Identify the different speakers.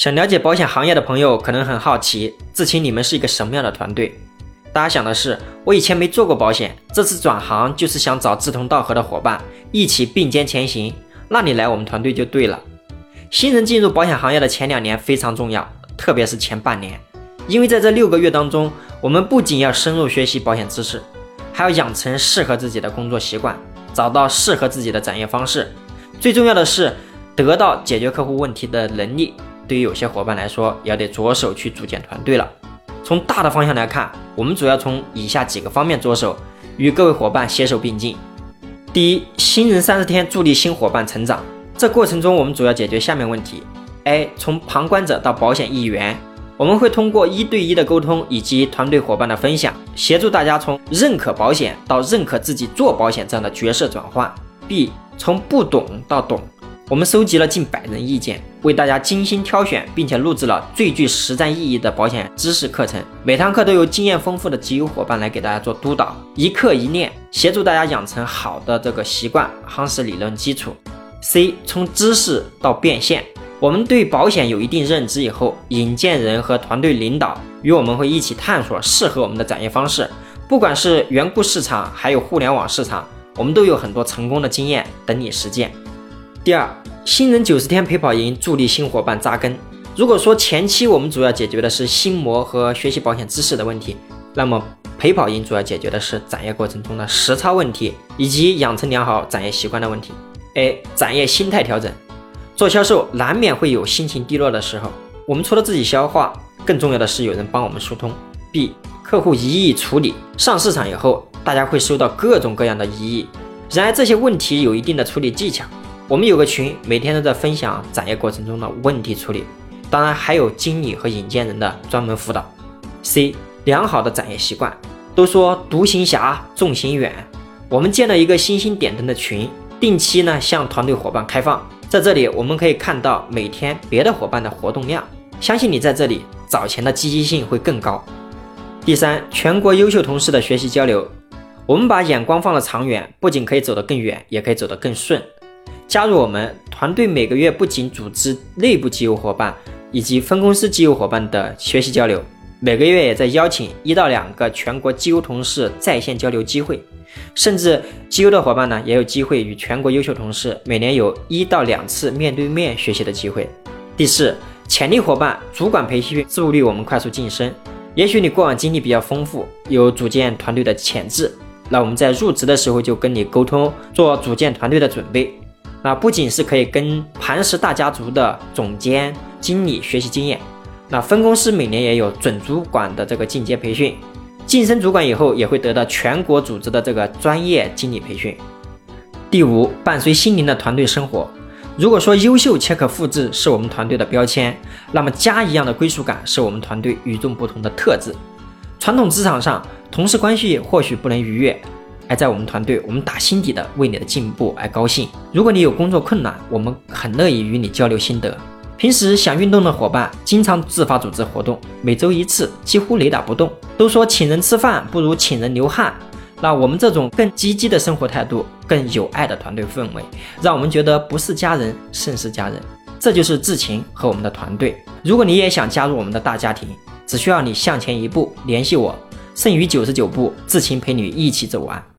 Speaker 1: 想了解保险行业的朋友可能很好奇，志清你们是一个什么样的团队？大家想的是，我以前没做过保险，这次转行就是想找志同道合的伙伴，一起并肩前行。那你来我们团队就对了。新人进入保险行业的前两年非常重要，特别是前半年，因为在这六个月当中，我们不仅要深入学习保险知识，还要养成适合自己的工作习惯，找到适合自己的展业方式。最重要的是，得到解决客户问题的能力。对于有些伙伴来说，要得着手去组建团队了。从大的方向来看，我们主要从以下几个方面着手，与各位伙伴携手并进。第一，新人三十天助力新伙伴成长。这过程中，我们主要解决下面问题：A，从旁观者到保险一员，我们会通过一对一的沟通以及团队伙伴的分享，协助大家从认可保险到认可自己做保险这样的角色转换。B，从不懂到懂。我们收集了近百人意见，为大家精心挑选，并且录制了最具实战意义的保险知识课程。每堂课都有经验丰富的集友伙伴来给大家做督导，一课一练，协助大家养成好的这个习惯，夯实理论基础。C 从知识到变现，我们对保险有一定认知以后，引荐人和团队领导与我们会一起探索适合我们的展业方式。不管是原故市场，还有互联网市场，我们都有很多成功的经验等你实践。第二，新人九十天陪跑营助力新伙伴扎根。如果说前期我们主要解决的是心魔和学习保险知识的问题，那么陪跑营主要解决的是展业过程中的实操问题以及养成良好展业习惯的问题。A，展业心态调整。做销售难免会有心情低落的时候，我们除了自己消化，更重要的是有人帮我们疏通。B，客户疑义处理。上市场以后，大家会收到各种各样的疑义，然而这些问题有一定的处理技巧。我们有个群，每天都在分享展业过程中的问题处理，当然还有经理和引荐人的专门辅导。C 良好的展业习惯，都说独行侠众行远，我们建了一个星星点灯的群，定期呢向团队伙伴开放，在这里我们可以看到每天别的伙伴的活动量，相信你在这里找钱的积极性会更高。第三，全国优秀同事的学习交流，我们把眼光放得长远，不仅可以走得更远，也可以走得更顺。加入我们团队，每个月不仅组织内部基友伙伴以及分公司基友伙伴的学习交流，每个月也在邀请一到两个全国基友同事在线交流机会，甚至基友的伙伴呢也有机会与全国优秀同事每年有一到两次面对面学习的机会。第四，潜力伙伴主管培训助力我们快速晋升。也许你过往经历比较丰富，有组建团队的潜质，那我们在入职的时候就跟你沟通，做组建团队的准备。那不仅是可以跟磐石大家族的总监、经理学习经验，那分公司每年也有准主管的这个进阶培训，晋升主管以后也会得到全国组织的这个专业经理培训。第五，伴随心灵的团队生活。如果说优秀且可复制是我们团队的标签，那么家一样的归属感是我们团队与众不同的特质。传统职场上，同事关系或许不能逾越。而在我们团队，我们打心底的为你的进步而高兴。如果你有工作困难，我们很乐意与你交流心得。平时想运动的伙伴，经常自发组织活动，每周一次，几乎雷打不动。都说请人吃饭不如请人流汗，那我们这种更积极的生活态度，更有爱的团队氛围，让我们觉得不是家人胜似家人。这就是志勤和我们的团队。如果你也想加入我们的大家庭，只需要你向前一步联系我，剩余九十九步，志勤陪你一起走完。